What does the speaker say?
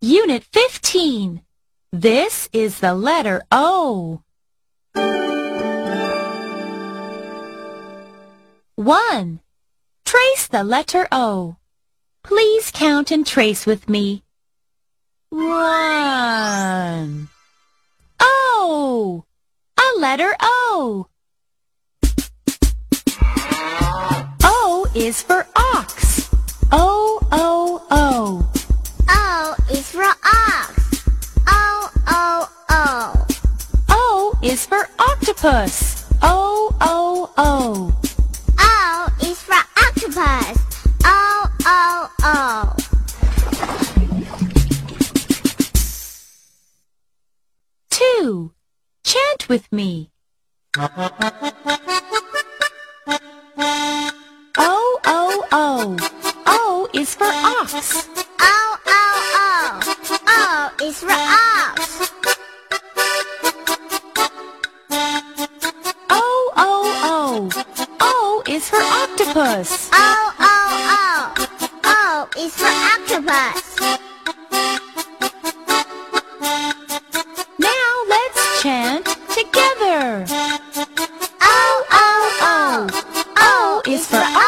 Unit 15. This is the letter O. 1. Trace the letter O. Please count and trace with me. 1. O. A letter O. O is for ox. Is for octopus. O, O, O. O is for octopus. O, O, O. Two. Chant with me. O, O, O. O is for ox. O, O, O. O is for ox. is for octopus. Oh, oh, oh. O, O, O. O is for octopus. Now let's chant together. O, O, O. O is for octopus.